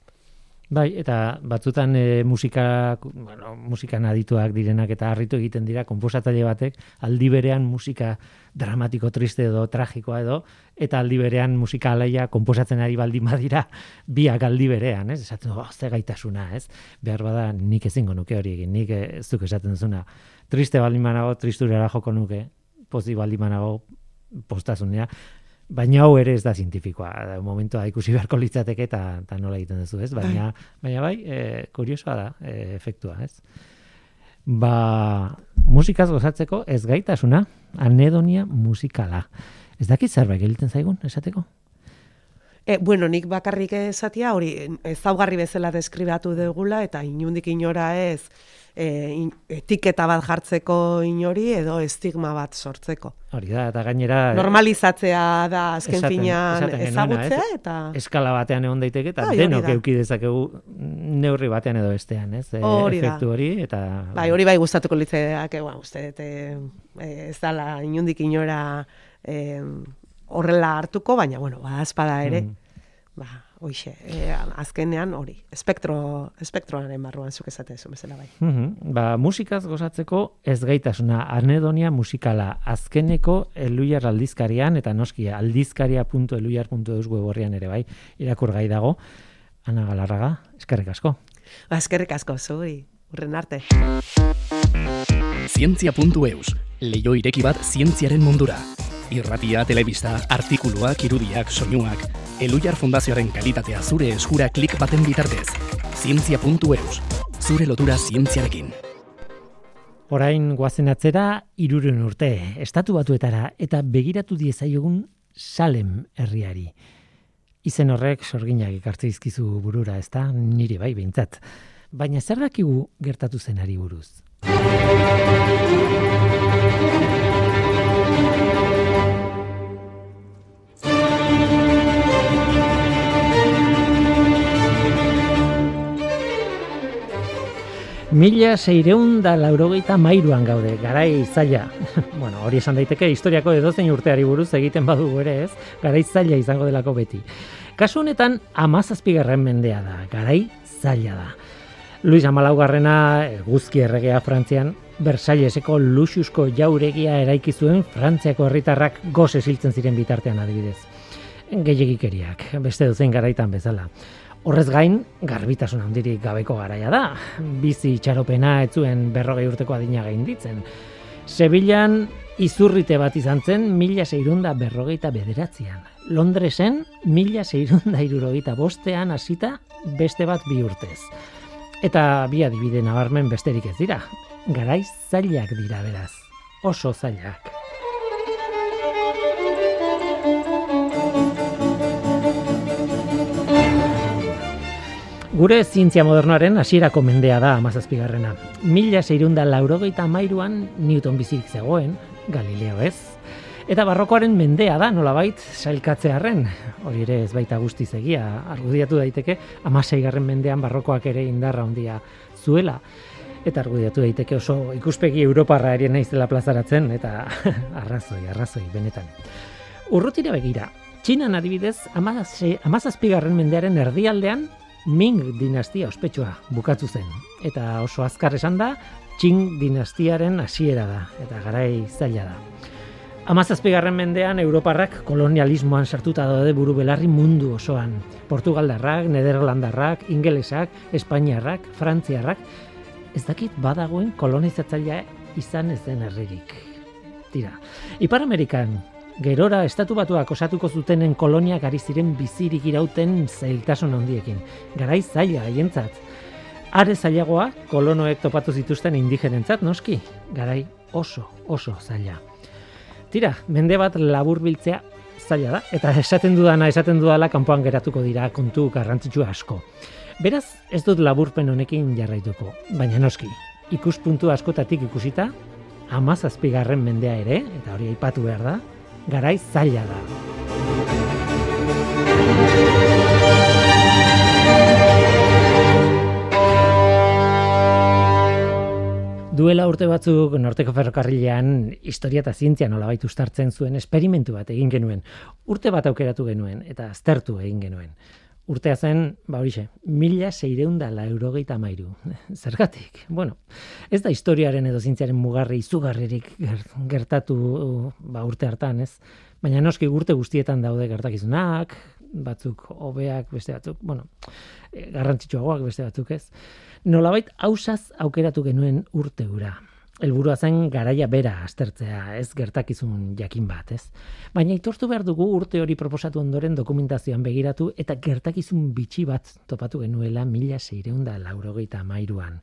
Bai, eta batzutan e, musika, bueno, musikan adituak direnak eta harritu egiten dira, konposatzaile batek, aldi berean musika dramatiko, triste edo tragikoa edo, eta aldi berean musika alaia konposatzen ari baldin badira, biak aldi berean, ez? Esaten, oh, ze gaitasuna, ez? Behar bada, nik ezingo nuke hori egin, nik eh, ez duk esaten duzuna. Triste baldin banago, tristurera joko nuke, pozi baldin banago, postasunea, Baina hau ere ez da zientifikoa, momentua ikusi beharko litzateke eta, eta nola egiten duzu, ez? Baina, baina bai, e, kuriosoa da, e, efektua, ez? Ba, musikaz gozatzeko ez gaitasuna, anedonia musikala. Ez dakit zerbait gelditzen zaigun, esateko? E, bueno, nik bakarrik esatia hori ezaugarri bezala deskribatu dugula eta inundik inora ez e, in, etiketa bat jartzeko inori edo estigma bat sortzeko. Hori da, eta gainera... Normalizatzea da azken Esaten- finean esaten genuena, ezagutzea ez? eta eskala batean egon daiteke eta hori denok euki dezakegu neurri batean edo bestean, ez? E, Hori efektu hori eta bai, hori bai gustatuko litzaidak, ba, uste eh, eh, ez dala inundik inora eh, horrela hartuko, baina bueno, ba espada ere, Mm. ba, hoixe, eh, azkenean hori, espektro espektroaren barruan zuk esaten duzu bezala bai. Mhm, Ba, musikaz gozatzeko ez gaitasuna anedonia musikala azkeneko eluiar aldizkarian eta noski aldizkaria.eluiar.eus web horrian ere bai irakur gai dago. Ana Galarraga, eskerrik asko. Ba, eskerrik asko zuri, urren arte. Zientzia.eus, leio ireki bat zientziaren mundura. Irratia, telebista, artikuluak, irudiak, soinuak, Elujar Fundazioaren kalitatea zure eskura klik baten bitartez. Zientzia.eus, zure lotura zientziarekin. Orain goazen atzera iruren urte, estatu batuetara eta begiratu diezaiogun Salem herriari. Izen horrek sorginak ekartze izkizu burura, ezta? Niri bai behintzat. Baina zer dakigu gertatu zenari buruz? Mila seireun da laurogeita mairuan gaude, garai zaila. bueno, hori esan daiteke historiako edozein urteari buruz egiten badugu ere ez, garai zaila izango delako beti. Kasu honetan, amazazpigarren mendea da, garai zaila da. Luis Amalaugarrena, guzki erregea Frantzian, Versailleseko luxusko jauregia eraiki zuen Frantziako herritarrak goze siltzen ziren bitartean adibidez. Gehiagikeriak, beste duzen garaitan bezala. Horrez gain, garbitasun handirik gabeko garaia da. Bizi itxaropena ez zuen berrogei urteko adina gainditzen. Sevillan izurrite bat izan zen mila seirunda berrogeita bederatzean. Londresen mila seirunda irurogeita bostean hasita beste bat bi urtez. Eta bi adibide nabarmen besterik ez dira. Garaiz zailak dira beraz. Oso zailak. Gure zientzia modernoaren hasierako mendea da amazazpigarrena. Mila seirunda laurogeita mairuan Newton bizirik zegoen, Galileo ez. Eta barrokoaren mendea da, nolabait, sailkatzearen. Hori ere ez baita guzti egia, argudiatu daiteke, amaseigarren mendean barrokoak ere indarra handia zuela. Eta argudiatu daiteke oso ikuspegi Europarra erien naizela plazaratzen, eta arrazoi, arrazoi, benetan. Urrutira begira, Txinan adibidez, amazazpigarren mendearen erdialdean Ming dinastia ospetsua bukatu zen. Eta oso azkar esan da, Qing dinastiaren hasiera da, eta garai zaila da. Amazazpigarren mendean, Europarrak kolonialismoan sartuta daude buru belarri mundu osoan. Portugaldarrak, Nederlandarrak, Ingelesak, Espainiarrak, Frantziarrak, ez dakit badagoen kolonizatzailea izan ez den herririk. Tira, Ipar Amerikan, gerora estatu batuak osatuko zutenen koloniak ari ziren bizirik irauten zailtasun handiekin. Garai zaila haientzat. Are zailagoa kolonoek topatu zituzten indigenentzat noski. Garai oso, oso zaila. Tira, mende bat labur biltzea zaila da, eta esaten dudana, esaten dudala kanpoan geratuko dira kontu garrantzitsu asko. Beraz, ez dut laburpen honekin jarraituko, baina noski, ikuspuntu askotatik ikusita, amazazpigarren mendea ere, eta hori aipatu behar da, garai zaila da. Duela urte batzuk Norteko Ferrokarrilean historia eta zientzia nolabait ustartzen zuen esperimentu bat egin genuen. Urte bat aukeratu genuen eta aztertu egin genuen. Urtea zen, ba horixe, mila seireundala eurogeita mairu. Zergatik? Bueno, ez da historiaren edo zintziaren mugarri izugarririk gertatu ba, urte hartan, ez? Baina noski urte guztietan daude gertakizunak, batzuk hobeak, beste batzuk, bueno, eh, garrantzitsuagoak beste batzuk, ez? Nolabait hausaz aukeratu genuen urte ura helburua zen garaia bera aztertzea, ez gertakizun jakin bat, ez? Baina itortu behar dugu urte hori proposatu ondoren dokumentazioan begiratu eta gertakizun bitxi bat topatu genuela mila seireunda laurogeita mairuan.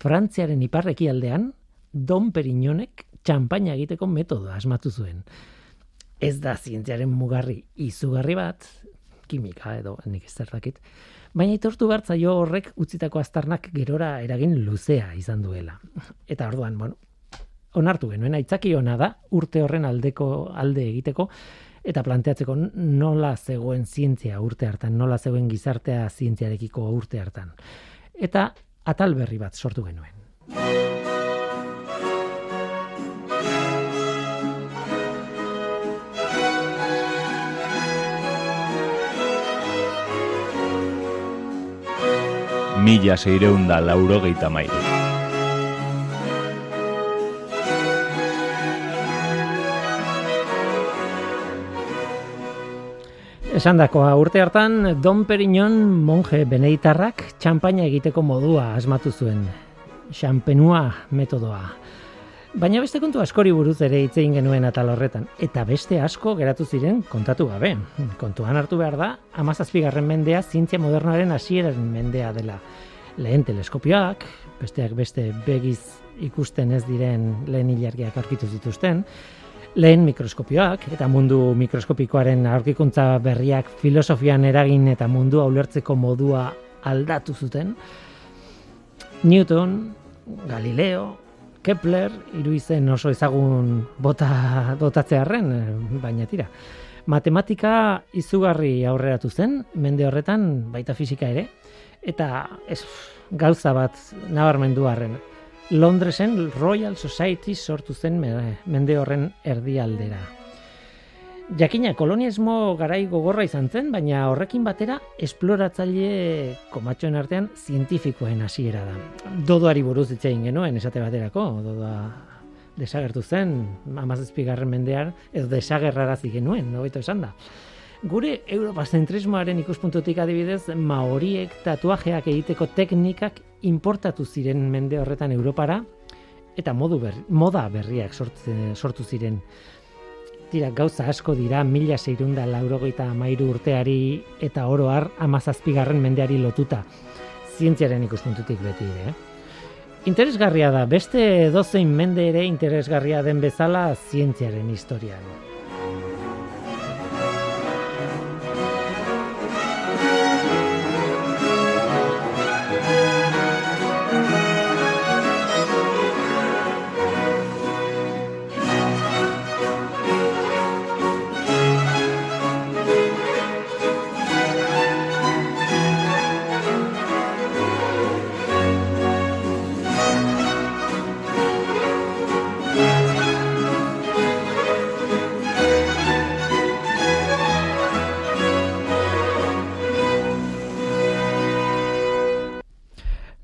Frantziaren iparreki aldean, Don Perignonek txampaina egiteko metodoa asmatu zuen. Ez da zientziaren mugarri izugarri bat, kimika edo nik ez zertakit, Baina itortu bertzaio horrek utzitako aztarnak gerora eragin luzea izan duela. Eta orduan, bueno, onartu genuen, aitzaki ona da, urte horren aldeko alde egiteko, eta planteatzeko nola zegoen zientzia urte hartan, nola zegoen gizartea zientziarekiko urte hartan. Eta atal berri bat sortu genuen. Mila seireunda laurogeita mairu. Esan dakoa, urte hartan, Don Perignon monje beneitarrak txampaina egiteko modua asmatu zuen. Xampenua metodoa. Baina beste kontu askori buruz ere hitz egin genuen atal horretan. Eta beste asko geratu ziren kontatu gabe. Kontuan hartu behar da, amazazpigarren mendea zientzia modernoaren hasieraren mendea dela. Lehen teleskopioak, besteak beste begiz ikusten ez diren lehen ilargiak aurkitu zituzten, lehen mikroskopioak eta mundu mikroskopikoaren aurkikuntza berriak filosofian eragin eta mundu ulertzeko modua aldatu zuten. Newton, Galileo, Kepler, hiru izen oso ezagun bota dotatzearren, eh, baina tira. Matematika izugarri aurreratu zen, mende horretan baita fisika ere, Eta ez, gauza bat nabarmendu harren. Londresen Royal Society sortu zen me- mende horren erdialdera. Jakina, kolonialismo garai gogorra izan zen, baina horrekin batera esploratzaile komatxoen artean zientifikoen hasiera da. Dodoari buruz hitz egin genuen esate baterako, dodoa desagertu zen, amazazpigarren mendean, edo desagerrarazi genuen, nobeto esan da. Gure europazentrismoaren ikuspuntutik adibidez, maoriek tatuajeak egiteko teknikak importatu ziren mende horretan Europara, eta modu ber, moda berriak sortze, sortu ziren. Tira, gauza asko dira, mila seirunda laurogeita amairu urteari eta oroar amazazpigarren mendeari lotuta. Zientziaren ikuspuntutik beti ere, eh? Interesgarria da, beste dozein mende ere interesgarria den bezala zientziaren historian.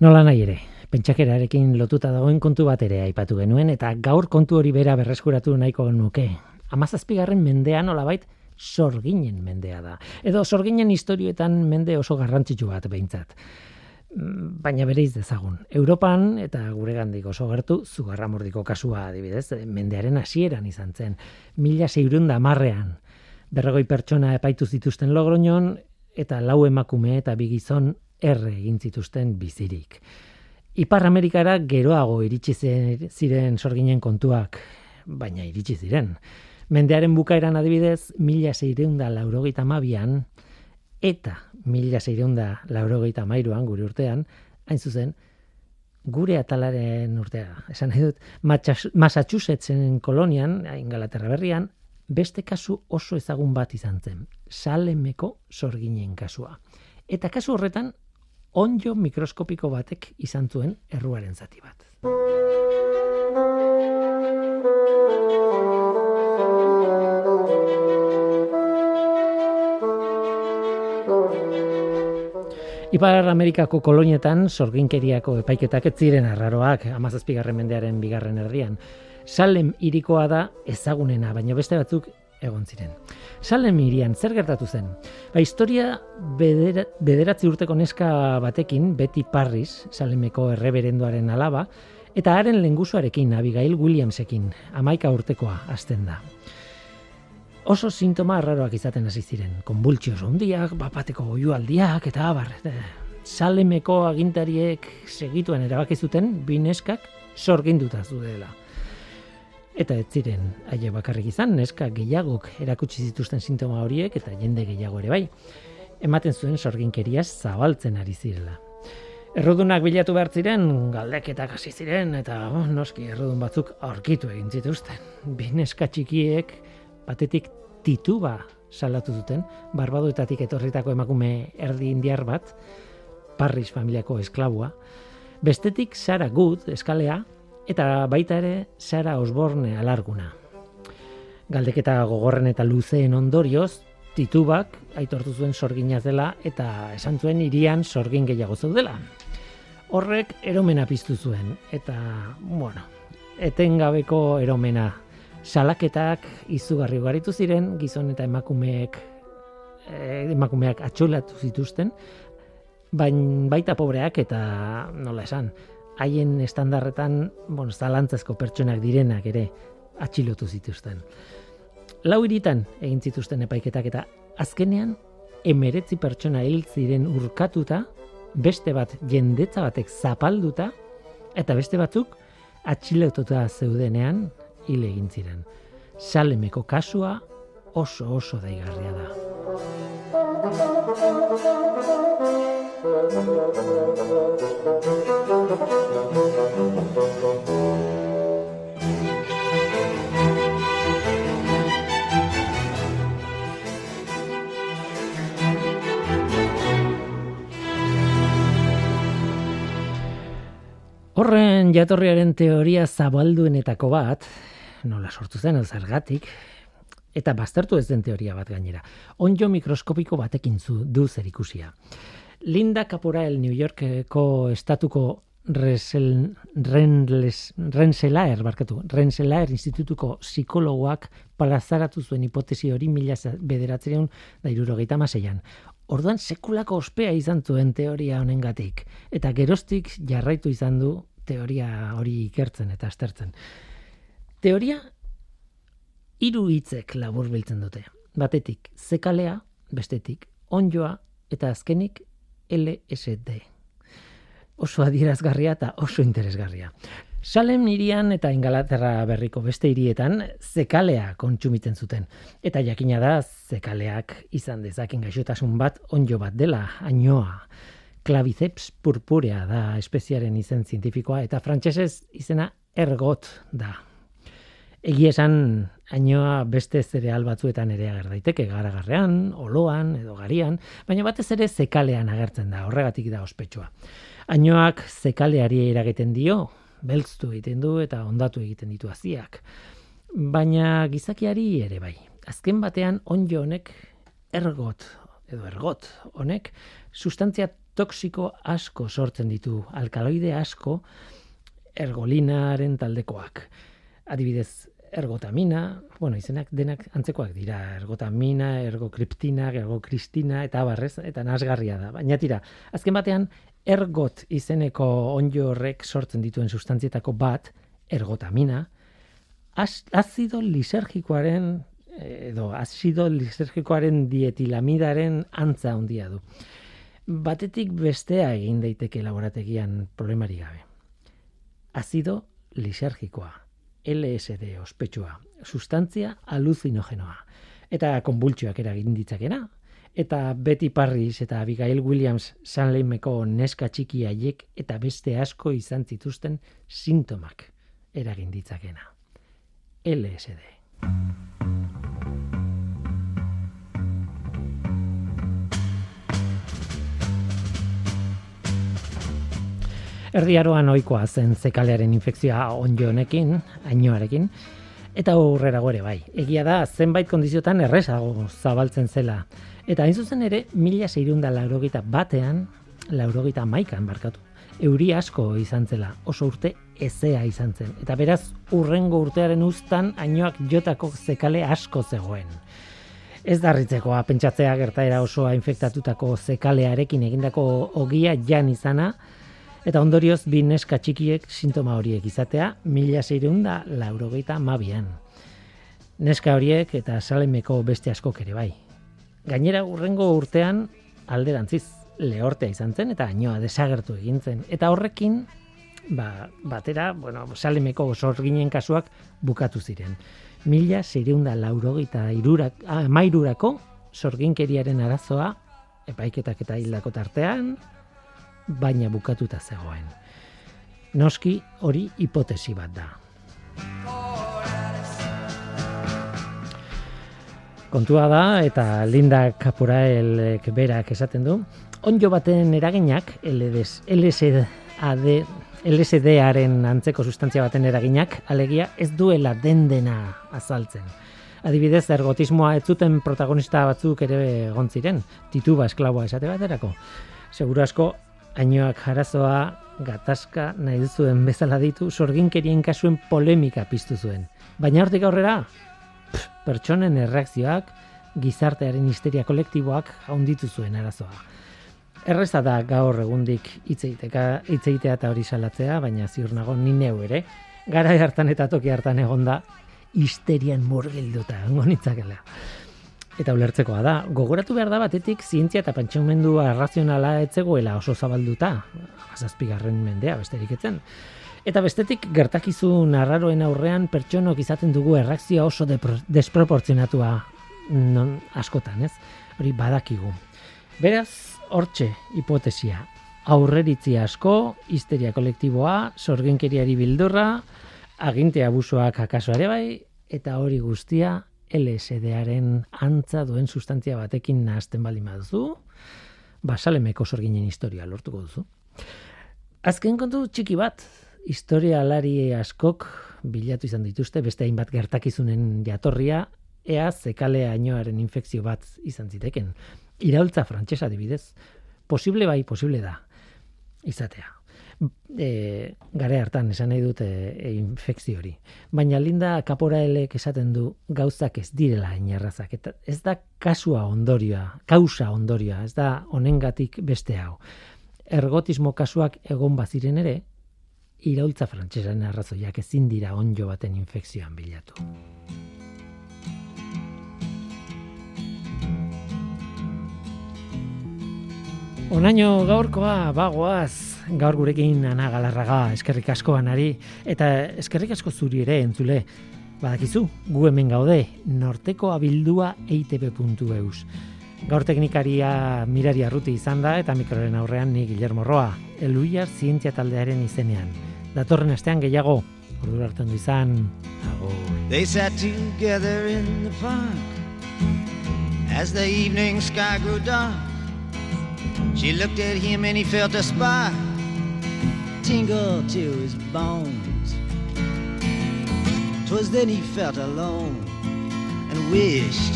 Nola nahi ere, pentsakerarekin lotuta dagoen kontu bat ere aipatu genuen eta gaur kontu hori bera berreskuratu nahiko nuke. Amazazpigarren mendea nolabait sorginen mendea da. Edo sorginen historioetan mende oso garrantzitsu bat behintzat. Mm, Baina bere dezagun. Europan eta gure gandik oso gertu zugarramordiko kasua adibidez, mendearen hasieran izan zen. Mila seirunda marrean. Berrogoi pertsona epaitu zituzten logroñon eta lau emakume eta bi gizon erre egin zituzten bizirik. Ipar Amerikara geroago iritsi ziren sorginen kontuak, baina iritsi ziren. Mendearen bukaeran adibidez, mila seireunda laurogeita mabian, eta mila seireunda laurogeita mairuan, gure urtean, hain zuzen, gure atalaren urtea. Esan nahi dut, Massachusettsen kolonian, Ingalaterra berrian, beste kasu oso ezagun bat izan zen. Salemeko sorginen kasua. Eta kasu horretan, onjo mikroskopiko batek izan zuen erruaren zati bat. Ipar Amerikako kolonietan sorginkeriako epaiketak ez ziren arraroak, amazazpigarren mendearen bigarren erdian. Salem irikoa da ezagunena, baina beste batzuk egon ziren. Salem irian zer gertatu zen? Ba, historia bedera, bederatzi urteko neska batekin, Betty Parris, Salemeko erreberenduaren alaba, eta haren lengusuarekin, Abigail Williamsekin, amaika urtekoa hasten da. Oso sintoma arraroak izaten hasi ziren. Konbultsios handiak, bapateko goiualdiak eta abar. Eh, Salemeko agintariek segituen erabaki zuten bi neskak sorginduta zudela. Eta ez ziren haie bakarrik izan, neska gehiagok erakutsi zituzten sintoma horiek eta jende gehiago ere bai. Ematen zuen sorginkeriaz zabaltzen ari zirela. Errudunak bilatu behar ziren, galdeketak hasi ziren, eta oh, noski errudun batzuk aurkitu egin zituzten. Bi neska txikiek batetik tituba salatu zuten, barbadoetatik etorritako emakume erdi indiar bat, Parris familiako esklabua, bestetik Sara Good eskalea, eta baita ere Sara Osborne alarguna. Galdeketa gogorren eta luzeen ondorioz, titubak aitortu zuen sorginaz dela eta esan zuen irian sorgin gehiago zeudela. Horrek eromena piztu zuen eta, bueno, etengabeko eromena salaketak izugarri ugaritu ziren gizon eta emakumeek eh, emakumeak atxolatu zituzten bain baita pobreak eta nola esan haien estandarretan bueno, zalantzazko pertsonak direnak ere atxilotu zituzten. Lau hiritan egin zituzten epaiketak eta azkenean emeretzi pertsona hil ziren urkatuta, beste bat jendetza batek zapalduta, eta beste batzuk atxilotuta zeudenean hil egin ziren. Salemeko kasua oso oso daigarria da. Horren jatorriaren teoria zabalduenetako bat, nola sortu zen zergatik, eta baztertu ez den teoria bat gainera, onjo mikroskopiko batekin zu du zer ikusia. Linda Caporael New Yorkeko estatuko Resel, Renles, Renselaer, barkatu, Renselaer institutuko psikologoak plazaratu zuen hipotesi hori mila bederatzereun da irurogeita maseian. Orduan sekulako ospea izan zuen teoria honengatik eta gerostik jarraitu izan du teoria hori ikertzen eta aztertzen. Teoria hiru hitzek labur biltzen dute. Batetik, zekalea, bestetik, onjoa eta azkenik LSD. Oso adierazgarria eta oso interesgarria. Salem hirian eta Ingalaterra berriko beste hirietan zekalea kontsumitzen zuten. Eta jakina da zekaleak izan dezakin gaixotasun bat onjo bat dela, ainoa. Claviceps purpurea da espeziaren izen zientifikoa eta frantsesez izena ergot da. Egia esan ainoa beste zereal batzuetan ere ager daiteke garagarrean, oloan edo garian, baina batez ere zekalean agertzen da, horregatik da ospetsua. Ainoak zekaleari eragiten dio, beltztu egiten du eta ondatu egiten ditu haziak. Baina gizakiari ere bai. Azken batean onjo honek ergot edo ergot honek sustantzia toksiko asko sortzen ditu, alkaloide asko ergolinaren taldekoak. Adibidez, ergotamina, bueno, izenak denak antzekoak dira, ergotamina, ergokriptina, ergokristina, eta barrez, eta nasgarria da. Baina tira, azken batean, ergot izeneko onjo horrek sortzen dituen sustantzietako bat, ergotamina, az, azido lisergikoaren, edo azido lisergikoaren dietilamidaren antza handia du. Batetik bestea egin daiteke laborategian problemari gabe. Azido lisergikoa, LSD ospetsua, sustantzia aluzinogenoa. Eta konbultsioak eragin ditzakena, eta Betty Parris eta Abigail Williams Sanleimeko neska txiki haiek eta beste asko izan zituzten sintomak eragin ditzakena. LSD. Erdiaroan ohikoa zen zekalearen infekzioa onjo honekin, ainoarekin, eta aurrera gore bai. Egia da, zenbait kondiziotan errezago zabaltzen zela. Eta hain zuzen ere, mila zeirunda laurogita batean, laurogita maikan barkatu. Euri asko izan zela, oso urte ezea izan zen. Eta beraz, urrengo urtearen uztan, ainoak jotako zekale asko zegoen. Ez darritzekoa, pentsatzea gertaera osoa infektatutako zekalearekin egindako ogia jan izana, eta ondorioz bi neska txikiek sintoma horiek izatea, mila zeireunda laurogeita mabian. Neska horiek eta salemeko beste askok ere bai. Gainera urrengo urtean alderantziz lehortea izan zen eta ainoa desagertu egin zen. Eta horrekin, ba, batera, bueno, salemeko sorginen kasuak bukatu ziren. Mila zeireunda laurogeita irurak, ah, mairurako sorginkeriaren arazoa, epaiketak eta hildako tartean, baina bukatuta zegoen. Noski hori hipotesi bat da. Kontua da eta Linda Capuraelek berak esaten du, onjo baten eraginak LSD LSD-aren antzeko sustantzia baten eraginak alegia ez duela den dena azaltzen. Adibidez, ergotismoa ez zuten protagonista batzuk ere egon ziren, tituba esklaboa esate baterako. Seguro asko Ainoak jarazoa gatazka nahi zuen bezala ditu sorginkerien kasuen polemika piztu zuen. Baina hortik aurrera, pertsonen erreakzioak, gizartearen histeria kolektiboak haunditu zuen arazoa. Erreza da gaur egundik hitzeiteka hitzeitea eta hori salatzea, baina ziur nago ni neu ere, gara hartan eta toki hartan egonda histerian murgilduta ngonitzakela eta ulertzekoa da. Gogoratu behar da batetik zientzia eta pentsamendua arrazionala etzegoela oso zabalduta, azazpigarren mendea besterik etzen. Eta bestetik gertakizu narraroen aurrean pertsonok izaten dugu erreakzioa oso desproportzionatua non askotan, ez? Hori badakigu. Beraz, hortxe hipotesia. Aurreritzi asko, histeria kolektiboa, sorgenkeriari bildurra, aginte abusoak akaso ere bai, eta hori guztia LSD-aren antza duen sustantzia batekin nahazten bali maduzu, basalemeko sorginen historia lortuko duzu. Azken kontu txiki bat, historialari askok bilatu izan dituzte beste hainbat gertakizunen jatorria, ea zekale ainoaren infekzio bat izan ziteken. Iraultza frantsesa adibidez, posible bai, posible da izatea. E, gare hartan esan nahi dute e, infekzio hori. Baina Linda Kaporaelek esaten du gauzak ez direla inerrazak. Eta ez da kasua ondorioa, kausa ondorioa, ez da honengatik beste hau. Ergotismo kasuak egon baziren ere, iraultza frantsesaren arrazoiak ezin dira onjo baten infekzioan bilatu. Onaino gaurkoa bagoaz, gaur gurekin ana galarraga eskerrik asko anari, eta eskerrik asko zuri ere entzule. Badakizu, gu hemen gaude, norteko abildua eitb.eus. Gaur teknikaria mirari arruti izan da, eta mikroren aurrean ni Guillermo Roa, eluiar zientzia taldearen izenean. Datorren astean gehiago, ordu hartan du izan. They sat together in the park as the evening sky grew dark. She looked at him and he felt a spark tingle to his bones. Twas then he felt alone and wished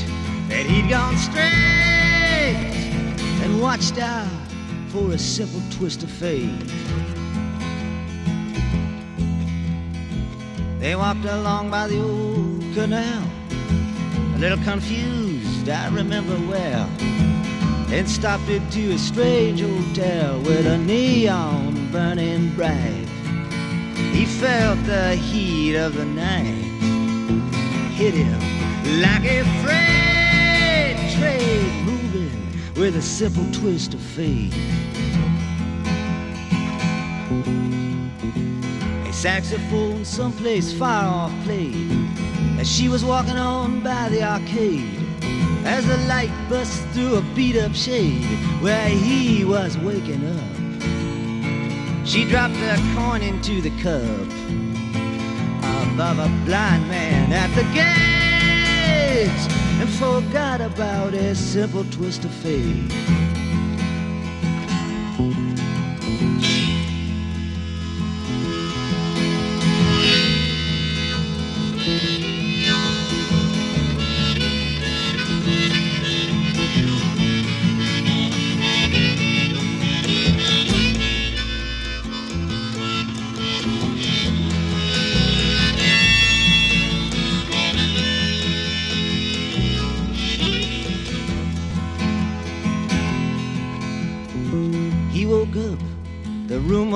that he'd gone straight and watched out for a simple twist of fate. They walked along by the old canal, a little confused, I remember well, and stopped into a strange hotel with a neon burning bright. He felt the heat of the night hit him like a freight train moving with a simple twist of fate. A saxophone someplace far off played as she was walking on by the arcade. As the light burst through a beat up shade where he was waking up, she dropped a coin into the cup above a blind man at the gate and forgot about a simple twist of fate.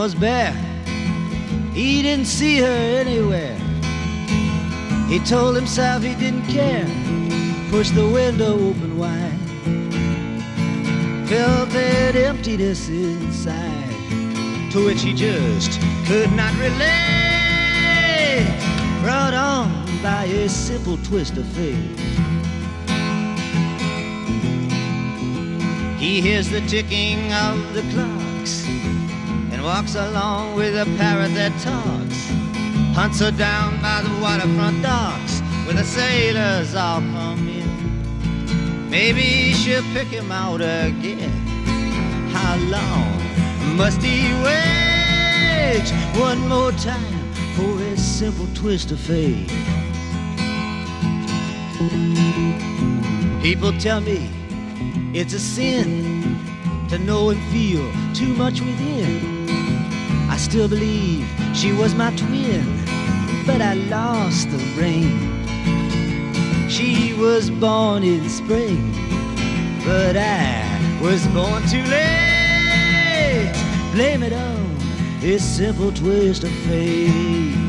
Was bare. He didn't see her anywhere. He told himself he didn't care. Pushed the window open wide. Felt that emptiness inside, to which he just could not relate. Brought on by a simple twist of fate. He hears the ticking of the clocks and walks along with a parrot that talks. Hunts her down by the waterfront docks where the sailors all come in. Maybe she'll pick him out again. How long must he wait? One more time for a simple twist of fate. People tell me it's a sin to know and feel too much within. Still believe she was my twin, but I lost the ring. She was born in spring, but I was born too late. Blame it on this simple twist of fate.